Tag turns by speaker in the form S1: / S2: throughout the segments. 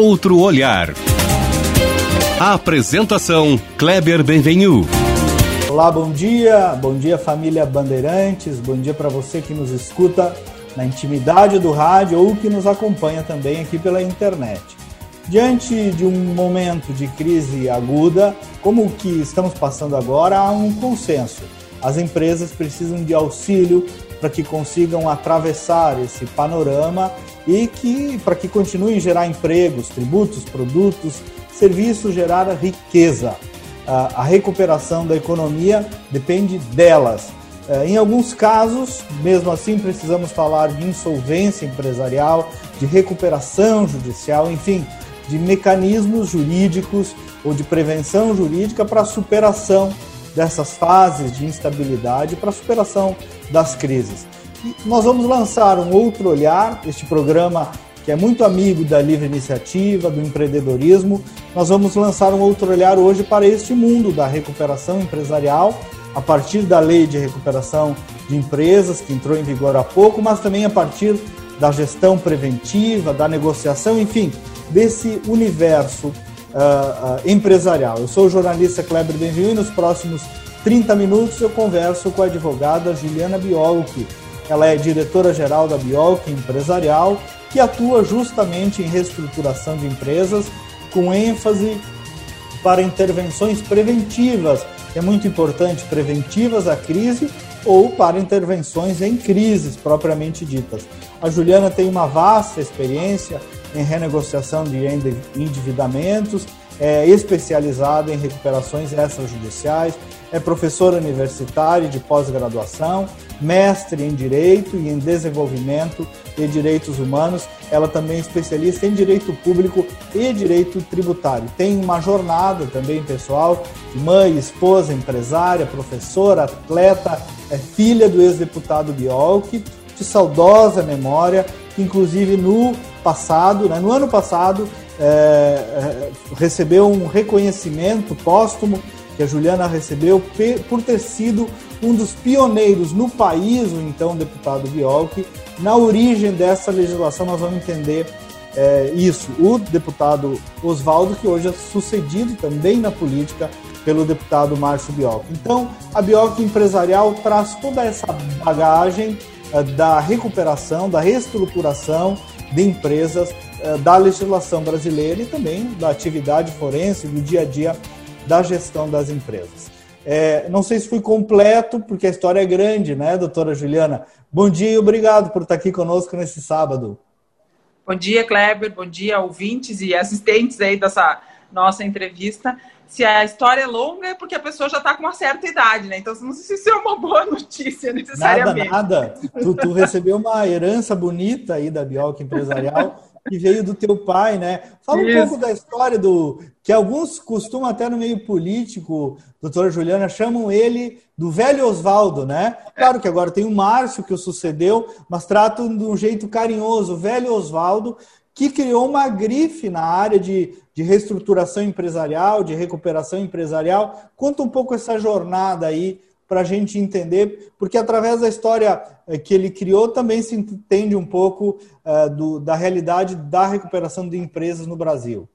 S1: outro olhar. A apresentação Kleber Benvenu.
S2: Olá, bom dia. Bom dia, família Bandeirantes. Bom dia para você que nos escuta na intimidade do rádio ou que nos acompanha também aqui pela internet. Diante de um momento de crise aguda, como o que estamos passando agora, há um consenso. As empresas precisam de auxílio para que consigam atravessar esse panorama e que para que continuem a gerar empregos, tributos, produtos, serviços, gerar riqueza. A recuperação da economia depende delas. É, em alguns casos, mesmo assim, precisamos falar de insolvência empresarial, de recuperação judicial, enfim, de mecanismos jurídicos ou de prevenção jurídica para a superação dessas fases de instabilidade, para a superação das crises. E nós vamos lançar um outro olhar, este programa que é muito amigo da livre iniciativa, do empreendedorismo. Nós vamos lançar um outro olhar hoje para este mundo da recuperação empresarial, a partir da lei de recuperação de empresas, que entrou em vigor há pouco, mas também a partir da gestão preventiva, da negociação, enfim, desse universo uh, uh, empresarial. Eu sou o jornalista Kleber Benvenu e nos próximos 30 minutos eu converso com a advogada Juliana Biolchi. Ela é diretora-geral da Biolchi Empresarial que atua justamente em reestruturação de empresas, com ênfase para intervenções preventivas, é muito importante, preventivas à crise ou para intervenções em crises propriamente ditas. A Juliana tem uma vasta experiência em renegociação de endividamentos, é especializada em recuperações extrajudiciais, é professora universitária de pós-graduação, mestre em Direito e em Desenvolvimento e Direitos Humanos. Ela também é especialista em Direito Público e Direito Tributário. Tem uma jornada também pessoal, mãe, esposa, empresária, professora, atleta, é filha do ex-deputado Biolchi, de saudosa memória, que inclusive no passado, né, no ano passado, é, é, recebeu um reconhecimento póstumo que a Juliana recebeu por ter sido um dos pioneiros no país, o então deputado Biolchi, na origem dessa legislação. Nós vamos entender é, isso. O deputado Oswaldo, que hoje é sucedido também na política pelo deputado Márcio Biolchi. Então, a Biolchi Empresarial traz toda essa bagagem da recuperação, da reestruturação de empresas, é, da legislação brasileira e também da atividade forense, do dia a dia da gestão das empresas. É, não sei se fui completo, porque a história é grande, né, doutora Juliana? Bom dia e obrigado por estar aqui conosco nesse sábado.
S3: Bom dia, Kleber. Bom dia, ouvintes e assistentes aí dessa nossa entrevista. Se a história é longa, é porque a pessoa já está com uma certa idade, né? Então, não sei se isso é uma boa notícia necessariamente.
S2: Nada, nada. Tu, tu recebeu uma herança bonita aí da Biolca Empresarial que veio do teu pai, né? Fala Isso. um pouco da história do. que alguns costumam, até no meio político, doutora Juliana, chamam ele do velho Oswaldo, né? Claro que agora tem o Márcio que o sucedeu, mas tratam de um jeito carinhoso, o velho Oswaldo, que criou uma grife na área de, de reestruturação empresarial, de recuperação empresarial. Conta um pouco essa jornada aí para a gente entender, porque através da história eh, que ele criou também se entende um pouco uh, do, da realidade da recuperação de empresas no Brasil.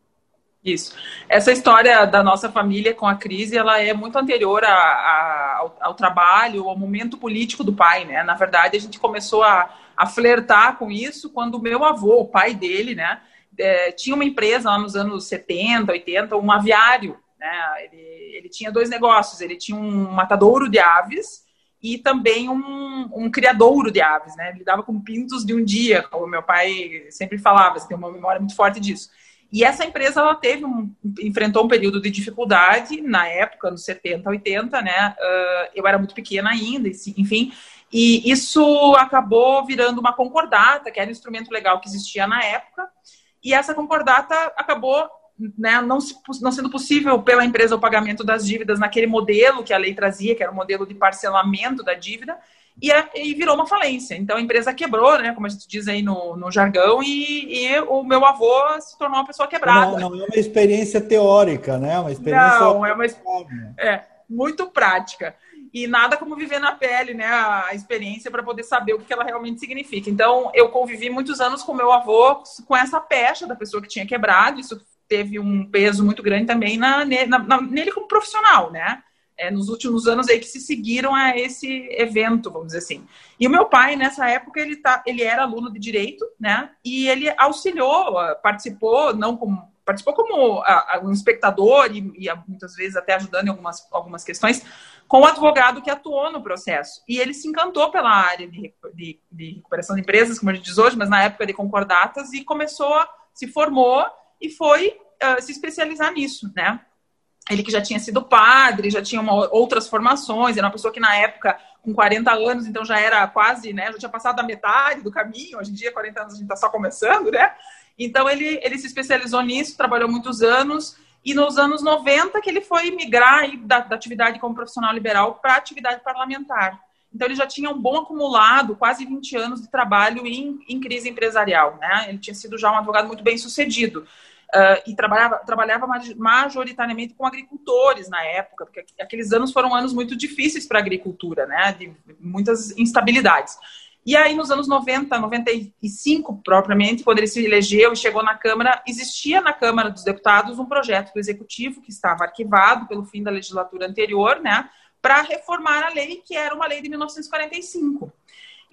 S3: Isso. Essa história da nossa família com a crise, ela é muito anterior a, a, ao, ao, trabalho, ao momento político do pai, né? Na verdade, a gente começou a, a flertar com isso quando o meu avô, o pai dele, né, é, tinha uma empresa lá nos anos 70, 80, um aviário, né? Ele, ele tinha dois negócios, ele tinha um matadouro de aves e também um, um criadouro de aves, né? Ele dava com pintos de um dia, como meu pai sempre falava, você tem uma memória muito forte disso. E essa empresa ela teve um, enfrentou um período de dificuldade na época, nos 70, 80, né? Uh, eu era muito pequena ainda, enfim. E isso acabou virando uma concordata, que era um instrumento legal que existia na época. E essa concordata acabou né, não, não, sendo possível pela empresa o pagamento das dívidas naquele modelo que a lei trazia, que era o modelo de parcelamento da dívida, e, e virou uma falência. Então a empresa quebrou, né, como a gente diz aí no, no jargão, e, e, o meu avô se tornou uma pessoa quebrada.
S2: Não, não é uma experiência teórica, né? É uma experiência.
S3: Não, é uma é, muito prática. E nada como viver na pele, né, a experiência para poder saber o que ela realmente significa. Então, eu convivi muitos anos com meu avô com essa pecha da pessoa que tinha quebrado, isso teve um peso muito grande também na, na, na nele como profissional, né? É, nos últimos anos aí que se seguiram a esse evento, vamos dizer assim. E o meu pai, nessa época, ele, tá, ele era aluno de direito, né? E ele auxiliou, participou, não como participou como a, a, um espectador e, e, muitas vezes até ajudando em algumas, algumas questões, com o advogado que atuou no processo. E ele se encantou pela área de, de, de recuperação de empresas, como a gente diz hoje, mas na época de concordatas, e começou, se formou e foi uh, se especializar nisso, né? Ele que já tinha sido padre, já tinha uma, outras formações, era uma pessoa que na época, com 40 anos, então já era quase, né, já tinha passado a metade do caminho, hoje em dia, 40 anos, a gente está só começando, né? Então ele, ele se especializou nisso, trabalhou muitos anos, e nos anos 90 que ele foi migrar da, da atividade como profissional liberal para atividade parlamentar. Então ele já tinha um bom acumulado, quase 20 anos de trabalho em, em crise empresarial. Né? Ele tinha sido já um advogado muito bem sucedido. Uh, e trabalhava, trabalhava majoritariamente com agricultores na época, porque aqueles anos foram anos muito difíceis para a agricultura, né? de muitas instabilidades. E aí, nos anos 90, 95 propriamente, quando ele se elegeu e chegou na Câmara, existia na Câmara dos Deputados um projeto do Executivo que estava arquivado pelo fim da legislatura anterior, né, para reformar a lei, que era uma lei de 1945.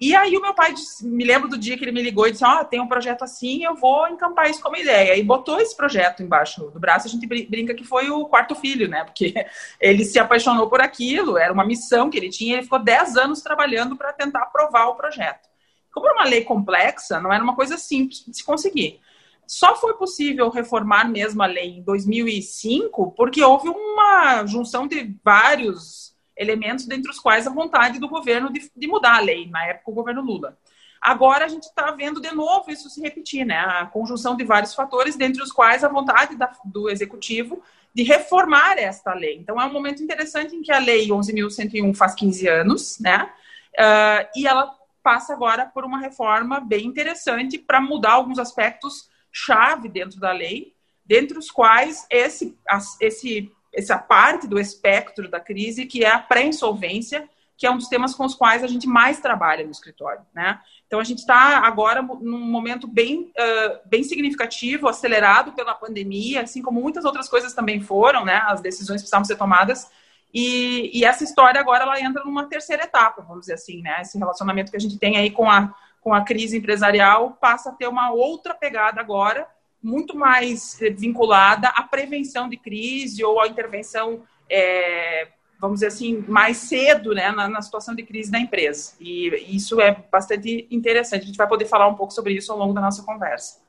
S3: E aí o meu pai, disse, me lembro do dia que ele me ligou e disse, ó, oh, tem um projeto assim, eu vou encampar isso como ideia. E botou esse projeto embaixo do braço, a gente brinca que foi o quarto filho, né? Porque ele se apaixonou por aquilo, era uma missão que ele tinha, ele ficou 10 anos trabalhando para tentar aprovar o projeto. Como era uma lei complexa, não era uma coisa simples de se conseguir. Só foi possível reformar mesmo a lei em 2005 porque houve uma junção de vários elementos dentre os quais a vontade do governo de, de mudar a lei, na época o governo Lula. Agora a gente está vendo de novo isso se repetir, né? A conjunção de vários fatores, dentre os quais a vontade da, do executivo de reformar esta lei. Então é um momento interessante em que a lei 11.101 faz 15 anos, né? Uh, e ela passa agora por uma reforma bem interessante para mudar alguns aspectos chave dentro da lei, dentre os quais esse, esse essa parte do espectro da crise, que é a pré-insolvência, que é um dos temas com os quais a gente mais trabalha no escritório, né? Então a gente está agora num momento bem, uh, bem significativo, acelerado pela pandemia, assim como muitas outras coisas também foram, né? As decisões precisavam ser tomadas e, e, essa história agora ela entra numa terceira etapa, vamos dizer assim, né? Esse relacionamento que a gente tem aí com a com a crise empresarial passa a ter uma outra pegada agora muito mais vinculada à prevenção de crise ou à intervenção, é, vamos dizer assim, mais cedo né, na, na, situação de crise da empresa. E isso é bastante interessante. A gente vai poder falar um pouco sobre isso ao longo da nossa conversa.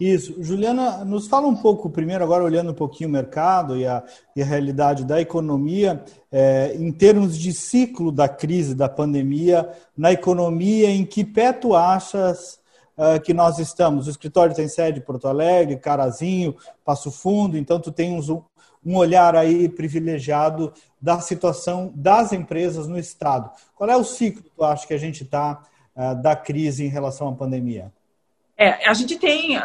S2: Isso. Juliana, nos fala um pouco, primeiro, agora olhando um pouquinho o mercado e a, e a realidade da economia, é, em termos de ciclo da crise, da pandemia, na economia, em que pé tu achas uh, que nós estamos. O escritório tem sede em Porto Alegre, Carazinho, Passo Fundo, então tu tens um, olhar aí privilegiado da situação das empresas no Estado. Qual é o ciclo, tu acha, que a gente está uh, da crise em relação à pandemia?
S3: É, a gente tem uh,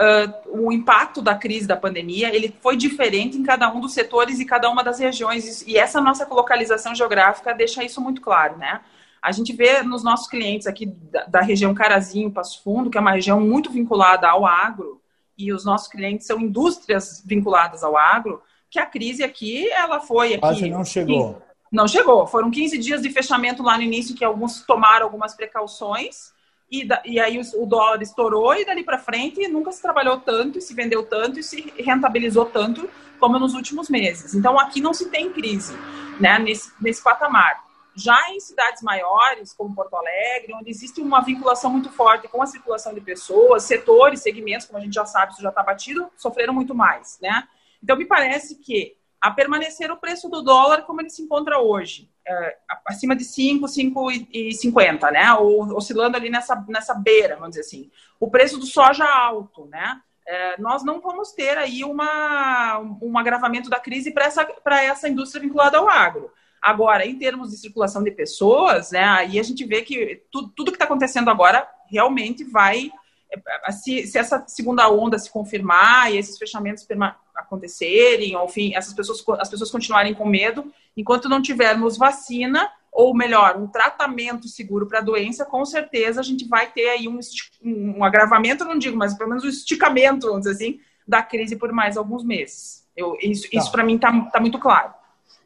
S3: o impacto da crise da pandemia, ele foi diferente em cada um dos setores e cada uma das regiões, e essa nossa localização geográfica deixa isso muito claro, né? A gente vê nos nossos clientes aqui da, da, região Carazinho, Passo Fundo, que é uma região muito vinculada ao agro, e os nossos clientes são indústrias vinculadas ao agro, que a crise aqui, ela foi aqui.
S2: Quase não chegou.
S3: Não chegou. Foram 15 dias de fechamento lá no início, que alguns tomaram algumas precauções, e, da, e aí o, o, dólar estourou, e dali para frente nunca se trabalhou tanto, e se vendeu tanto, e se rentabilizou tanto como nos últimos meses. Então aqui não se tem crise, né, nesse, nesse patamar. Já em cidades maiores, como Porto Alegre, onde existe uma vinculação muito forte com a circulação de pessoas, setores, segmentos, como a gente já sabe, isso já está batido, sofreram muito mais, né? Então, me parece que a permanecer o preço do dólar como ele se encontra hoje, é, acima de 5, 5,50, né? Ou oscilando ali nessa, nessa beira, vamos dizer assim. O preço do soja alto, né? É, nós não vamos ter aí uma, um agravamento da crise para essa, essa indústria vinculada ao agro. Agora, em termos de circulação de pessoas, né, aí a gente vê que tudo, tudo que está acontecendo agora realmente vai. É, se, se, essa segunda onda se confirmar e esses fechamentos acontecerem, ou enfim, essas pessoas, as pessoas continuarem com medo, enquanto não tivermos vacina, ou melhor, um tratamento seguro para a doença, com certeza a gente vai ter aí um, um agravamento, não digo, mas pelo menos um esticamento, vamos dizer assim, da crise por mais alguns meses. Eu, isso tá. isso para mim está tá muito claro.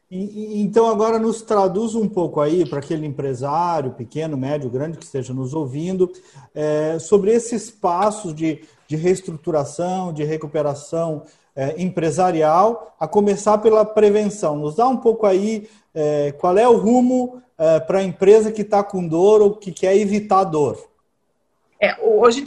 S2: Então, agora nos traduz um pouco aí para aquele empresário, pequeno, médio, grande, que esteja nos ouvindo, é, sobre esses passos de, de reestruturação, de recuperação é, empresarial, a começar pela prevenção. Nos dá um pouco aí é, qual é o rumo é, para a empresa que está com dor ou que quer evitar dor.
S3: É, hoje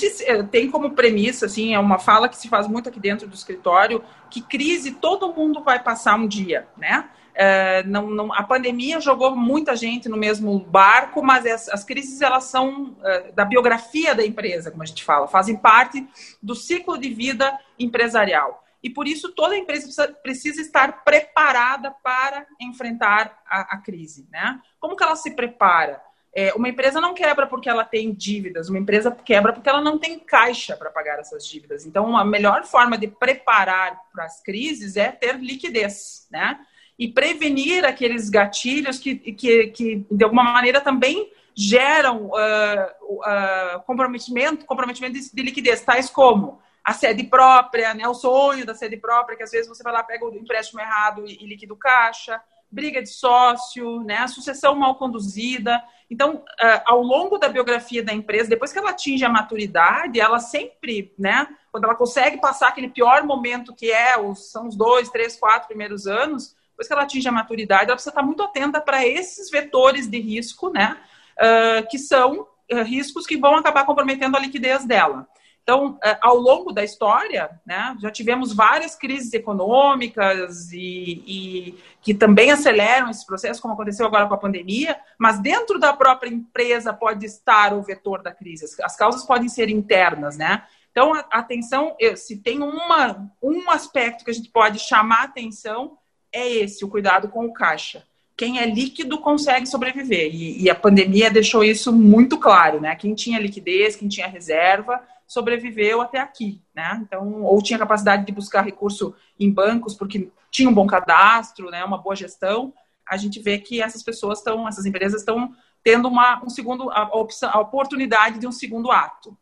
S3: tem como premissa, assim, é uma fala que se faz muito aqui dentro do escritório, que crise todo mundo vai passar um dia, né? É, não, não, a pandemia jogou muita gente no mesmo barco, mas as, as crises elas são é, da biografia da empresa, como a gente fala, fazem parte do ciclo de vida empresarial. E por isso toda empresa precisa, precisa estar preparada para enfrentar a, a, crise. Né? Como que ela se prepara? É, uma empresa não quebra porque ela tem dívidas, uma empresa quebra porque ela não tem caixa para pagar essas dívidas. Então, a melhor forma de preparar para as crises é ter liquidez, né? E prevenir aqueles gatilhos que, que, que de alguma maneira, também geram uh, uh, comprometimento, comprometimento de, de liquidez, tais como a sede própria, né, o sonho da sede própria, que às vezes você vai lá, pega o empréstimo errado e, e liquida o caixa, briga de sócio, né, a sucessão mal conduzida. Então, uh, ao longo da biografia da empresa, depois que ela atinge a maturidade, ela sempre, né, quando ela consegue passar aquele pior momento que é, os, são os dois, três, quatro primeiros anos, depois que ela atinge a maturidade, ela precisa estar muito atenta para esses vetores de risco, né, uh, que são uh, riscos que vão acabar comprometendo a liquidez dela. Então, é, ao longo da história, né, já tivemos várias crises econômicas e, e, que também aceleram esse processo, como aconteceu agora com a pandemia, mas dentro da própria empresa pode estar o vetor da crise. As causas podem ser internas, né? Então, atenção, se tem uma, um aspecto que a gente pode chamar atenção, é esse, o cuidado com o caixa. Quem é líquido consegue sobreviver. E, e a pandemia deixou isso muito claro, né? Quem tinha liquidez, quem tinha reserva, sobreviveu até aqui, né? Então, ou tinha capacidade de buscar recurso em bancos porque tinha um bom cadastro, né, uma boa gestão. A gente vê que essas pessoas estão, essas empresas estão tendo uma, um segundo, a, opção, a oportunidade de um segundo ato.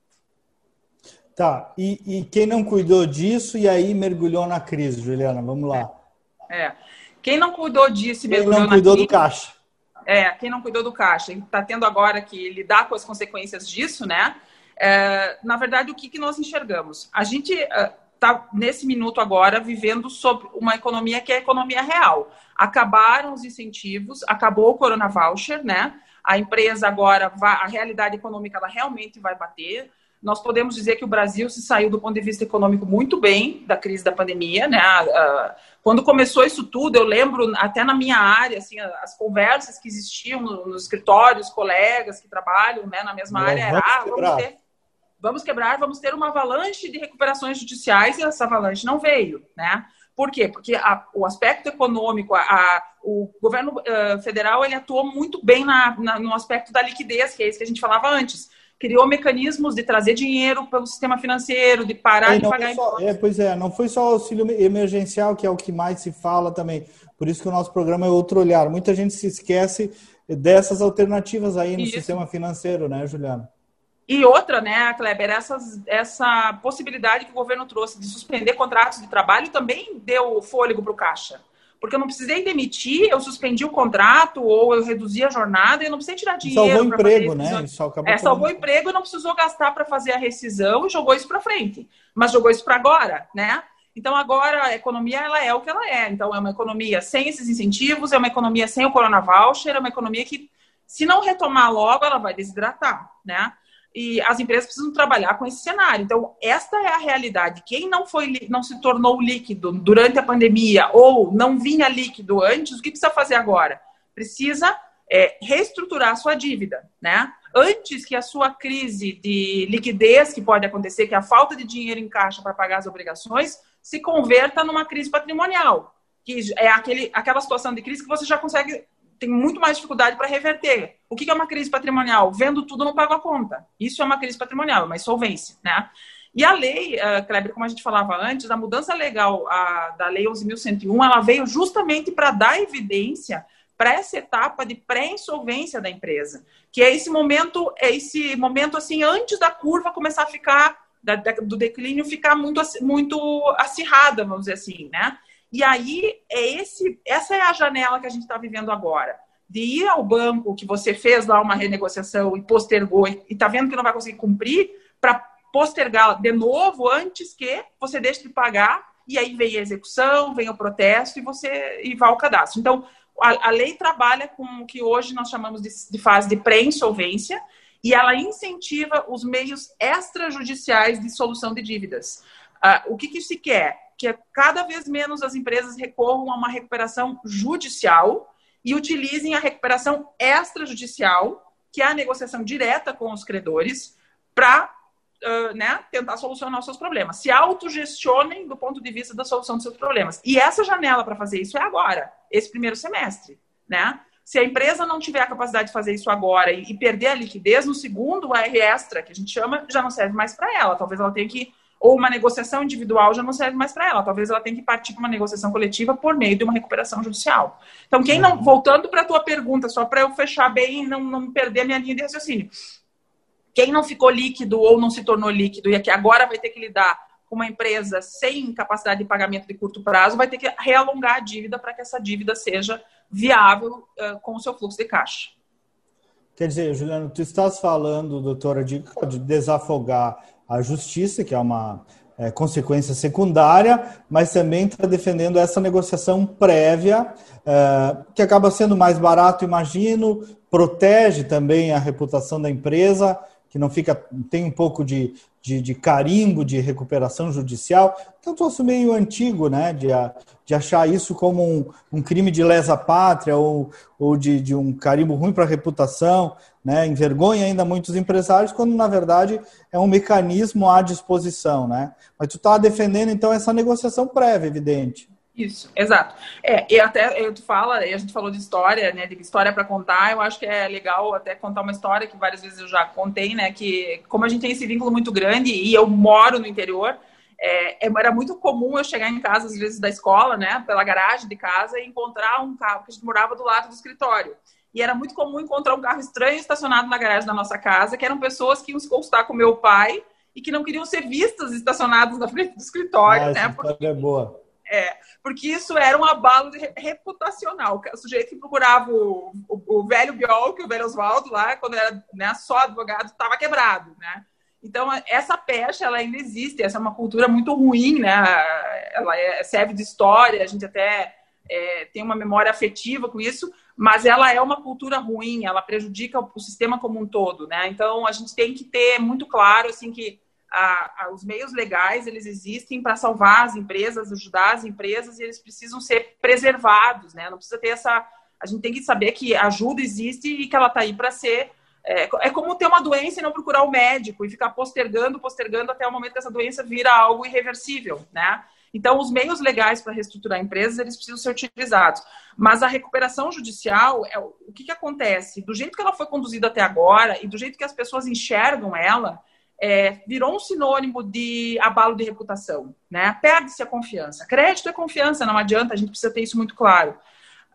S2: Tá, e, e, quem não cuidou disso e aí mergulhou na crise, Juliana, vamos lá.
S3: É, quem não cuidou disso e mergulhou
S2: quem não cuidou do caixa.
S3: É, quem não cuidou do caixa, está tendo agora que lidar com as consequências disso, né? É, na verdade, o que, que nós enxergamos? A gente está, é, nesse minuto agora, vivendo sobre uma economia que é a economia real. Acabaram os incentivos, acabou o Corona Voucher, né? A empresa agora, vai, a realidade econômica, ela realmente vai bater. Nós podemos dizer que o Brasil se saiu do ponto de vista econômico muito bem da crise da pandemia, né? Quando começou isso tudo, eu lembro até na minha área, assim, as conversas que existiam nos escritórios, colegas que trabalham né, na mesma área, era, ah, vamos ter vamos quebrar, vamos ter uma avalanche de recuperações judiciais e essa avalanche não veio, né? Por quê? Porque a, o aspecto econômico, a, a, o governo uh, federal ele atuou muito bem na, na, no aspecto da liquidez, que é isso que a gente falava antes. Criou mecanismos de trazer dinheiro pelo sistema financeiro, de parar
S2: é,
S3: de pagar
S2: só, é, Pois é, não foi só o auxílio emergencial, que é o que mais se fala também. Por isso que o nosso programa é outro olhar. Muita gente se esquece dessas alternativas aí no isso. sistema financeiro, né, Juliana?
S3: E outra, né, Kleber, essas, essa possibilidade que o governo trouxe de suspender contratos de trabalho também deu fôlego para o Caixa. Porque eu não precisei demitir, eu suspendi o contrato ou eu reduzi a jornada e eu não precisei tirar dinheiro.
S2: Salvou emprego, né?
S3: Isso acabou é, salvou emprego e não precisou gastar para fazer a rescisão e jogou isso para frente. Mas jogou isso para agora, né? Então agora a economia ela é o que ela é. Então é uma economia sem esses incentivos, é uma economia sem o Corona Voucher, é uma economia que, se não retomar logo, ela vai desidratar, né? E as empresas precisam trabalhar com esse cenário. Então, esta é a realidade. Quem não foi não se tornou líquido durante a pandemia ou não vinha líquido antes, o que precisa fazer agora? Precisa é, reestruturar a sua dívida, né? Antes que a sua crise de liquidez que pode acontecer, que é a falta de dinheiro em caixa para pagar as obrigações, se converta numa crise patrimonial, que é aquele, aquela situação de crise que você já consegue tem muito mais dificuldade para reverter. O que é uma crise patrimonial? Vendo tudo, não pago a conta. Isso é uma crise patrimonial, é uma insolvência, né? E a lei, uh, Kleber, como a gente falava antes, a mudança legal a, da Lei 11.101, ela veio justamente para dar evidência para essa etapa de pré-insolvência da empresa, que é esse momento, é esse momento assim antes da curva começar a ficar da, da, do declínio ficar muito muito acirrada, vamos dizer assim, né? E aí é esse, essa é a janela que a gente está vivendo agora. De ir ao banco que você fez lá uma renegociação e postergou e está vendo que não vai conseguir cumprir, para postergar de novo antes que você deixe de pagar e aí vem a execução, vem o protesto e você e vai ao cadastro. Então, a, a lei trabalha com o que hoje nós chamamos de, de fase de pré-insolvência e ela incentiva os meios extrajudiciais de solução de dívidas. Uh, o que, que se quer? Que cada vez menos as empresas recorram a uma recuperação judicial e utilizem a recuperação extrajudicial, que é a negociação direta com os credores, para uh, né, tentar solucionar os seus problemas. Se autogestionem do ponto de vista da solução dos seus problemas. E essa janela para fazer isso é agora, esse primeiro semestre. Né? Se a empresa não tiver a capacidade de fazer isso agora e, e perder a liquidez, no segundo, a R extra, que a gente chama, já não serve mais para ela. Talvez ela tenha que ou uma negociação individual já não serve mais para ela. Talvez ela tenha que partir para uma negociação coletiva por meio de uma recuperação judicial. Então, quem não, voltando para a tua pergunta, só para eu fechar bem e não, não perder a minha linha de raciocínio. Quem não ficou líquido ou não se tornou líquido e que agora vai ter que lidar com uma empresa sem capacidade de pagamento de curto prazo, vai ter que realongar a dívida para que essa dívida seja viável uh, com o seu fluxo de caixa.
S2: Quer dizer, Juliano, tu estás falando, doutora, de, de desafogar a justiça, que é uma é, consequência secundária, mas também está defendendo essa negociação prévia, é, que acaba sendo mais barato, imagino, protege também a reputação da empresa, que não fica, tem um pouco de, de, de carimbo de recuperação judicial. Então, troço meio antigo, né, de, de achar isso como um, um crime de lesa pátria ou, ou de, de um carimbo ruim para a reputação, né, envergonha ainda muitos empresários, quando na verdade é um mecanismo à disposição, né. Mas tu está defendendo então essa negociação prévia, evidente.
S3: Isso, exato. É, e até eu tu fala, a gente falou de história, né? De história para contar, eu acho que é legal até contar uma história que várias vezes eu já contei, né? Que como a gente tem esse vínculo muito grande e eu moro no interior, é, é era muito comum eu chegar em casa, às vezes, da escola, né? Pela garagem de casa e encontrar um carro, porque a gente morava do lado do escritório. E era muito comum encontrar um carro estranho estacionado na garagem da nossa casa, que eram pessoas que iam se consultar com meu pai e que não queriam ser vistas estacionadas na frente do escritório, ah, né?
S2: Porque... é boa
S3: é, porque isso era um abalo reputacional. O sujeito que procurava o, o, o velho Biolk, o velho Oswaldo lá, quando era né, só advogado, estava quebrado, né? Então, essa pecha, ela ainda existe. Essa é uma cultura muito ruim, né? Ela é, serve de história, a gente até é, tem uma memória afetiva com isso, mas ela é uma cultura ruim, ela prejudica o, sistema como um todo, né? Então, a gente tem que ter muito claro, assim, que a, a, os meios legais eles existem para salvar as empresas, ajudar as empresas e eles precisam ser preservados, né? Não precisa ter essa. A gente tem que saber que ajuda existe e que ela está aí para ser. É, é, como ter uma doença e não procurar o médico e ficar postergando, postergando até o momento que essa doença vira algo irreversível, né? Então, os meios legais para reestruturar empresas, eles precisam ser utilizados. Mas a recuperação judicial, é, o que, que acontece? Do jeito que ela foi conduzida até agora e do jeito que as pessoas enxergam ela, é, virou um sinônimo de abalo de reputação, né? Perde-se a confiança. Crédito é confiança, não adianta, a gente precisa ter isso muito claro.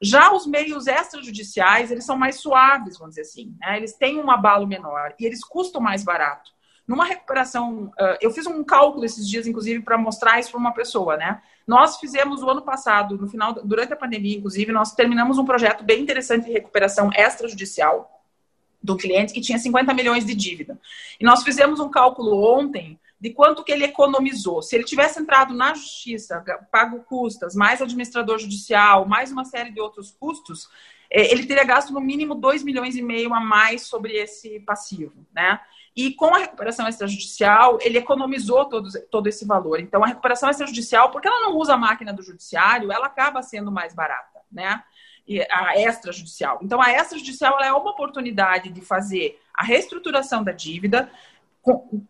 S3: Já os meios extrajudiciais, eles são mais suaves, vamos dizer assim, né? Eles têm um abalo menor e eles custam mais barato. Numa recuperação, uh, eu fiz um cálculo esses dias, inclusive, para mostrar isso para uma pessoa, né? Nós fizemos o ano passado, no final, durante a pandemia, inclusive, nós terminamos um projeto bem interessante de recuperação extrajudicial do cliente que tinha 50 milhões de dívida. E nós fizemos um cálculo ontem de quanto que ele economizou. Se ele tivesse entrado na justiça, pago custas, mais administrador judicial, mais uma série de outros custos, é, ele teria gasto no mínimo 2 milhões e meio a mais sobre esse passivo, né? E com a recuperação extrajudicial, ele economizou todo, todo esse valor. Então, a recuperação extrajudicial, porque ela não usa a máquina do judiciário, ela acaba sendo mais barata, né? a extrajudicial. Então, a extrajudicial é uma oportunidade de fazer a reestruturação da dívida,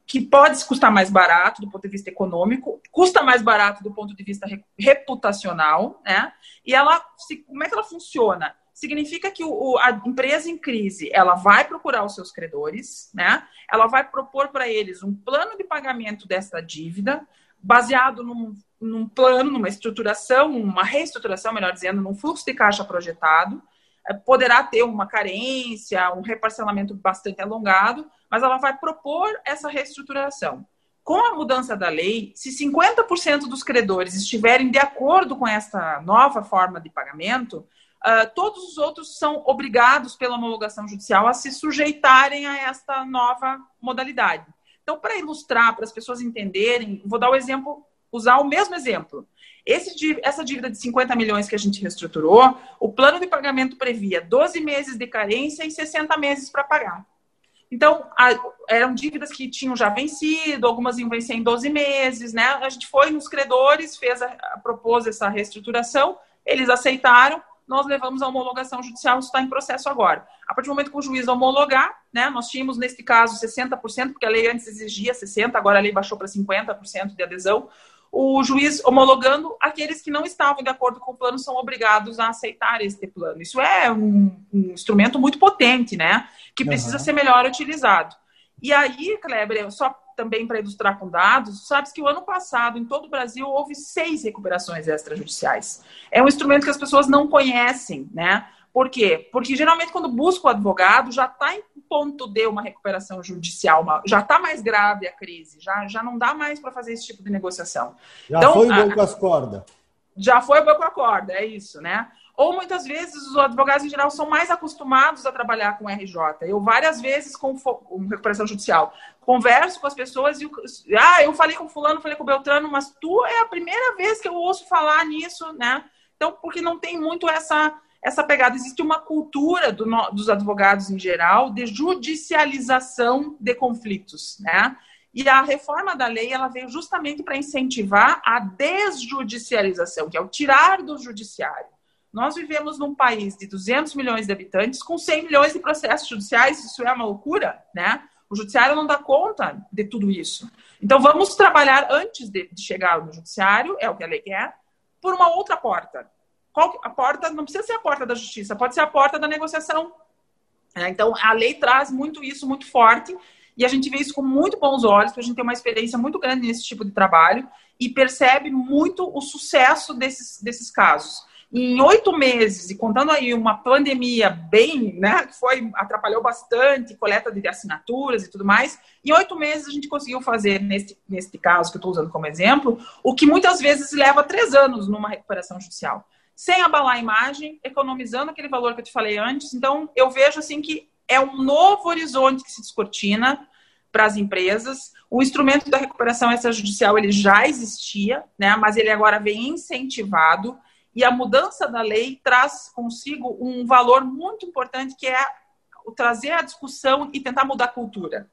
S3: que pode custar mais barato do ponto de vista econômico, custa mais barato do ponto de vista reputacional, né? E ela, como é que ela funciona? Significa que o, a empresa em crise, ela vai procurar os seus credores, né? Ela vai propor para eles um plano de pagamento dessa dívida, baseado num num plano, numa estruturação, uma reestruturação, melhor dizendo, num fluxo de caixa projetado. Poderá ter uma carência, um reparcelamento bastante alongado, mas ela vai propor essa reestruturação. Com a mudança da lei, se 50% dos credores estiverem de acordo com essa nova forma de pagamento, uh, todos os outros são obrigados pela homologação judicial a se sujeitarem a esta nova modalidade. Então, para ilustrar, para as pessoas entenderem, vou dar o exemplo, usar o mesmo exemplo. Esse, essa dívida de 50 milhões que a gente reestruturou, o plano de pagamento previa 12 meses de carência e 60 meses para pagar. Então, eram dívidas que tinham já vencido, algumas iam vencer em 12 meses, né? A gente foi nos credores, fez a, propôs essa reestruturação, eles aceitaram, nós levamos a homologação judicial, isso está em processo agora. A partir do momento que o juiz homologar, né, nós tínhamos, neste caso, 60%, porque a lei antes exigia 60%, agora a lei baixou para 50% de adesão o juiz homologando, aqueles que não estavam de acordo com o plano são obrigados a aceitar este plano. Isso é um, um instrumento muito potente, né? Que precisa uhum. ser melhor utilizado. E aí, Kleber, só também para ilustrar com dados, sabes que o ano passado, em todo o Brasil, houve seis recuperações extrajudiciais. É um instrumento que as pessoas não conhecem, né? Por quê? Porque geralmente quando busca o advogado já está em ponto de uma recuperação judicial, uma, já está mais grave a crise, já, já não dá mais para fazer esse tipo de negociação.
S2: Já então, foi o boi com as cordas.
S3: Já foi o boi com a corda, é isso, né? Ou muitas vezes os advogados em geral são mais acostumados a trabalhar com RJ. Eu várias vezes com, com recuperação judicial converso com as pessoas e ah, eu falei com fulano, falei com Beltrano, mas tu é a primeira vez que eu ouço falar nisso, né? Então, porque não tem muito essa essa pegada. Existe uma cultura do, dos advogados em geral de judicialização de conflitos, né? E a reforma da lei ela veio justamente para incentivar a desjudicialização, que é o tirar do judiciário. Nós vivemos num país de 200 milhões de habitantes com 100 milhões de processos judiciais, isso é uma loucura, né? O judiciário não dá conta de tudo isso. Então vamos trabalhar antes de, chegar no judiciário, é o que a lei quer, por uma outra porta, qual, a porta não precisa ser a porta da justiça, pode ser a porta da negociação. É, então, a lei traz muito isso, muito forte, e a gente vê isso com muito bons olhos, porque a gente tem uma experiência muito grande nesse tipo de trabalho e percebe muito o sucesso desses, desses casos. Em oito meses, e contando aí uma pandemia bem, né, que foi, atrapalhou bastante, coleta de assinaturas e tudo mais, em oito meses a gente conseguiu fazer, nesse, nesse caso que eu estou usando como exemplo, o que muitas vezes leva três anos numa recuperação judicial sem abalar a imagem, economizando aquele valor que eu te falei antes. Então, eu vejo assim que é um novo horizonte que se descortina para as empresas. O instrumento da recuperação extrajudicial ele já existia, né? Mas ele agora vem incentivado e a mudança da lei traz consigo um valor muito importante que é trazer a discussão e tentar mudar a cultura.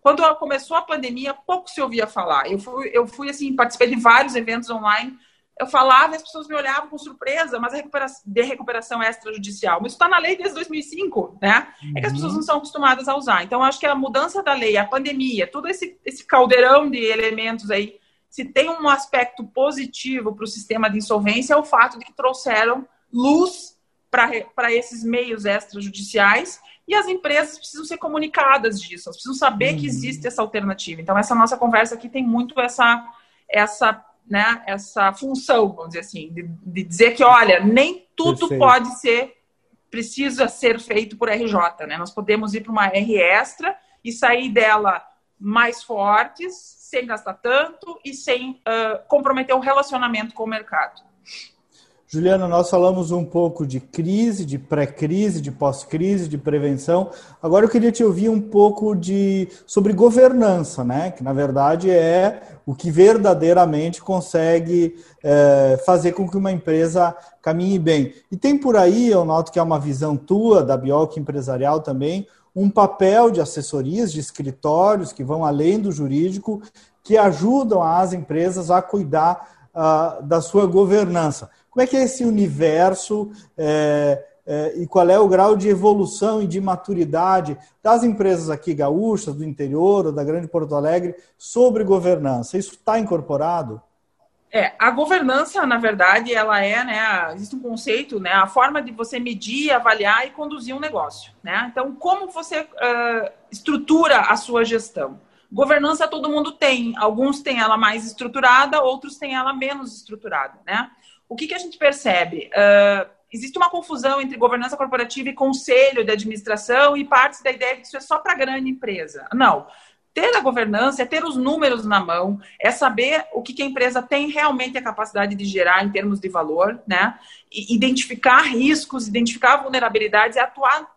S3: Quando começou a pandemia, pouco se ouvia falar. Eu fui, eu fui assim, participei de vários eventos online eu falava e as pessoas me olhavam com surpresa, mas a recuperação, de recuperação extrajudicial. Mas isso está na lei desde 2005, né? Uhum. É que as pessoas uhum. não são acostumadas a usar. Então, acho que a mudança da lei, a pandemia, todo esse, esse caldeirão de elementos aí, se tem um aspecto positivo para o sistema de insolvência, é o fato de que trouxeram luz para esses meios extrajudiciais e as empresas precisam ser comunicadas disso, elas precisam saber uhum. que existe essa alternativa. Então, essa nossa conversa aqui tem muito essa, essa né, essa função, vamos dizer assim, de, de dizer que, olha, nem tudo Perfeito. pode ser, precisa ser feito por RJ, né? Nós podemos ir para uma R extra e sair dela mais fortes, sem gastar tanto e sem uh, comprometer o relacionamento com o mercado.
S2: Juliana, nós falamos um pouco de crise, de pré-crise, de pós-crise, de prevenção. Agora eu queria te ouvir um pouco de sobre governança, né? Que na verdade é o que verdadeiramente consegue é, fazer com que uma empresa caminhe bem. E tem por aí, eu noto que é uma visão tua, da Bioc Empresarial também, um papel de assessorias, de escritórios que vão além do jurídico, que ajudam as empresas a cuidar uh, da sua governança. Como é que é esse universo é, é, e qual é o grau de evolução e de maturidade das empresas aqui gaúchas, do interior ou da Grande Porto Alegre sobre governança? Isso está incorporado?
S3: É, a governança, na verdade, ela é, né, existe um conceito, né, a forma de você medir, avaliar e conduzir um negócio, né? Então, como você uh, estrutura a sua gestão? Governança todo mundo tem, alguns têm ela mais estruturada, outros têm ela menos estruturada, né? O que, que a gente percebe? Uh, existe uma confusão entre governança corporativa e conselho de administração e parte da ideia que isso é só para grande empresa. Não. Ter a governança é ter os números na mão, é saber o que, que a empresa tem realmente a capacidade de gerar em termos de valor, né? E identificar riscos, identificar vulnerabilidades e atuar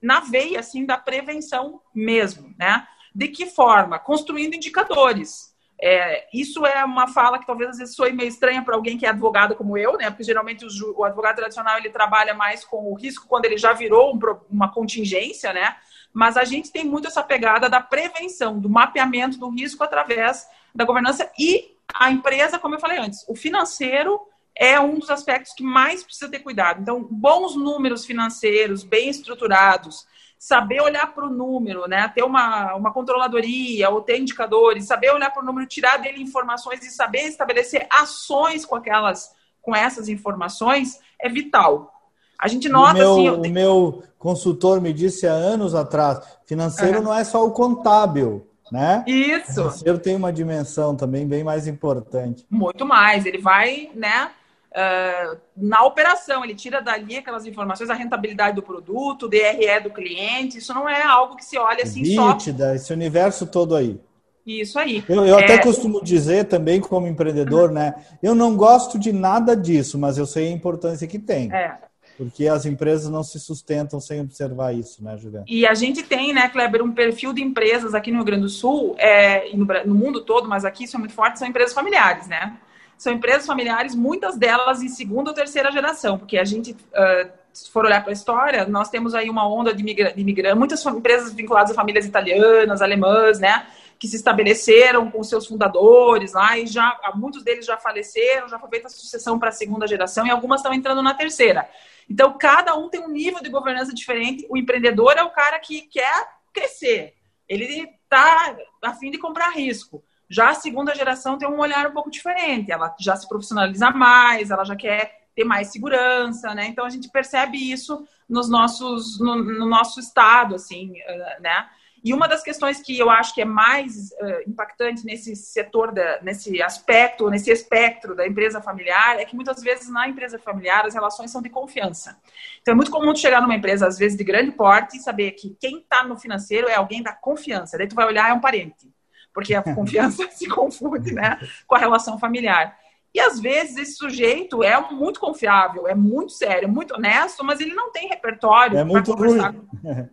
S3: na veia assim da prevenção mesmo, né? De que forma? Construindo indicadores. É, isso é uma fala que talvez às vezes soe meio estranha para alguém que é advogado como eu, né? Porque geralmente o, o, advogado tradicional ele trabalha mais com o risco quando ele já virou um, uma contingência, né? Mas a gente tem muito essa pegada da prevenção, do mapeamento do risco através da governança e a empresa, como eu falei antes, o financeiro é um dos aspectos que mais precisa ter cuidado. Então, bons números financeiros, bem estruturados, saber olhar para o número, né? Ter uma, uma controladoria ou ter indicadores, saber olhar para o número, tirar dele informações e saber estabelecer ações com aquelas, com essas informações é vital. A gente nota
S2: o meu,
S3: assim.
S2: O meu consultor me disse há anos atrás: financeiro não é só o contábil. Né?
S3: Isso. O
S2: financeiro tem uma dimensão também bem mais importante.
S3: Muito mais. Ele vai, né? Uh, na operação, ele tira dali aquelas informações, a rentabilidade do produto, o DRE do cliente, isso não é algo que se olha assim
S2: Nítida, só. esse universo todo aí.
S3: Isso aí.
S2: Eu, eu é... até costumo dizer também, como empreendedor, né? Eu não gosto de nada disso, mas eu sei a importância que tem. É. Porque as empresas não se sustentam sem observar isso, né, Juliana?
S3: E a gente tem, né, Kleber, um perfil de empresas aqui no Rio Grande do Sul, é, e no, no mundo todo, mas aqui isso é muito forte, são empresas familiares, né? São empresas familiares, muitas delas em segunda ou terceira geração, porque a gente, uh, se for olhar para a história, nós temos aí uma onda de imigrantes, muitas empresas vinculadas a famílias italianas, alemãs, né? Que se estabeleceram com seus fundadores lá e já muitos deles já faleceram, já foi feita a sucessão para a segunda geração e algumas estão entrando na terceira. Então, cada um tem um nível de governança diferente. O empreendedor é o cara que quer crescer. Ele está a fim de comprar risco. Já a segunda geração tem um olhar um pouco diferente, ela já se profissionaliza mais, ela já quer ter mais segurança, né? Então a gente percebe isso nos nossos, no, no nosso estado, assim, uh, né? E uma das questões que eu acho que é mais uh, impactante nesse setor, da, nesse aspecto, nesse espectro da empresa familiar, é que muitas vezes na empresa familiar as relações são de confiança. Então é muito comum chegar numa empresa, às vezes de grande porte, e saber que quem está no financeiro é alguém da confiança. Daí tu vai olhar, é um parente porque a confiança se confunde né, com a relação familiar. E às vezes esse sujeito é muito confiável, é muito sério, muito honesto, mas ele não tem repertório.
S2: É muito ruim.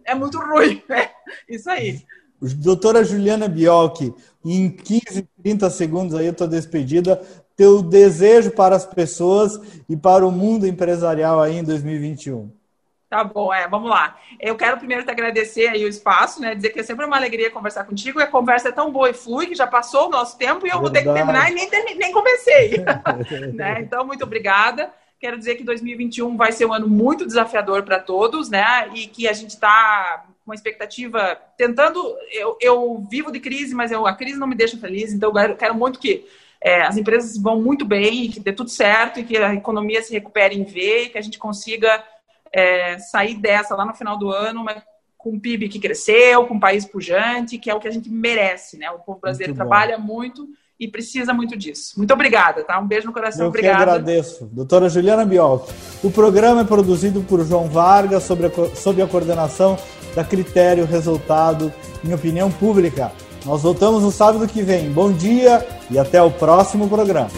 S3: É muito ruim, é isso aí.
S2: Doutora Juliana Biolchi, em 15, 30 segundos aí, eu estou despedida. Teu desejo para as pessoas e para o mundo empresarial aí em 2021.
S3: Tá bom, é, vamos lá. Eu quero primeiro te agradecer aí o espaço, né? Dizer que é sempre uma alegria conversar contigo. A conversa é tão boa e flui que já passou o nosso tempo e eu Verdade. vou ter que terminar e nem, nem comecei. né? Então, muito obrigada. Quero dizer que 2021 vai ser um ano muito desafiador para todos, né? E que a gente está com uma expectativa tentando. Eu, eu vivo de crise, mas eu, a crise não me deixa feliz, então eu quero muito que é, as empresas vão muito bem, que dê tudo certo e que a economia se recupere em V e que a gente consiga é, sair dessa lá no final do ano, mas com um PIB que cresceu, com um país pujante, que é o que a gente merece, né? O povo brasileiro muito trabalha muito e precisa muito disso. Muito obrigada, tá? Um beijo no coração, Eu obrigada.
S2: Eu agradeço. Doutora Juliana Biolk. O programa é produzido por João Vargas sob a, sob a coordenação da Critério Resultado em Opinião Pública. Nós voltamos no sábado que vem. Bom dia e até o próximo programa.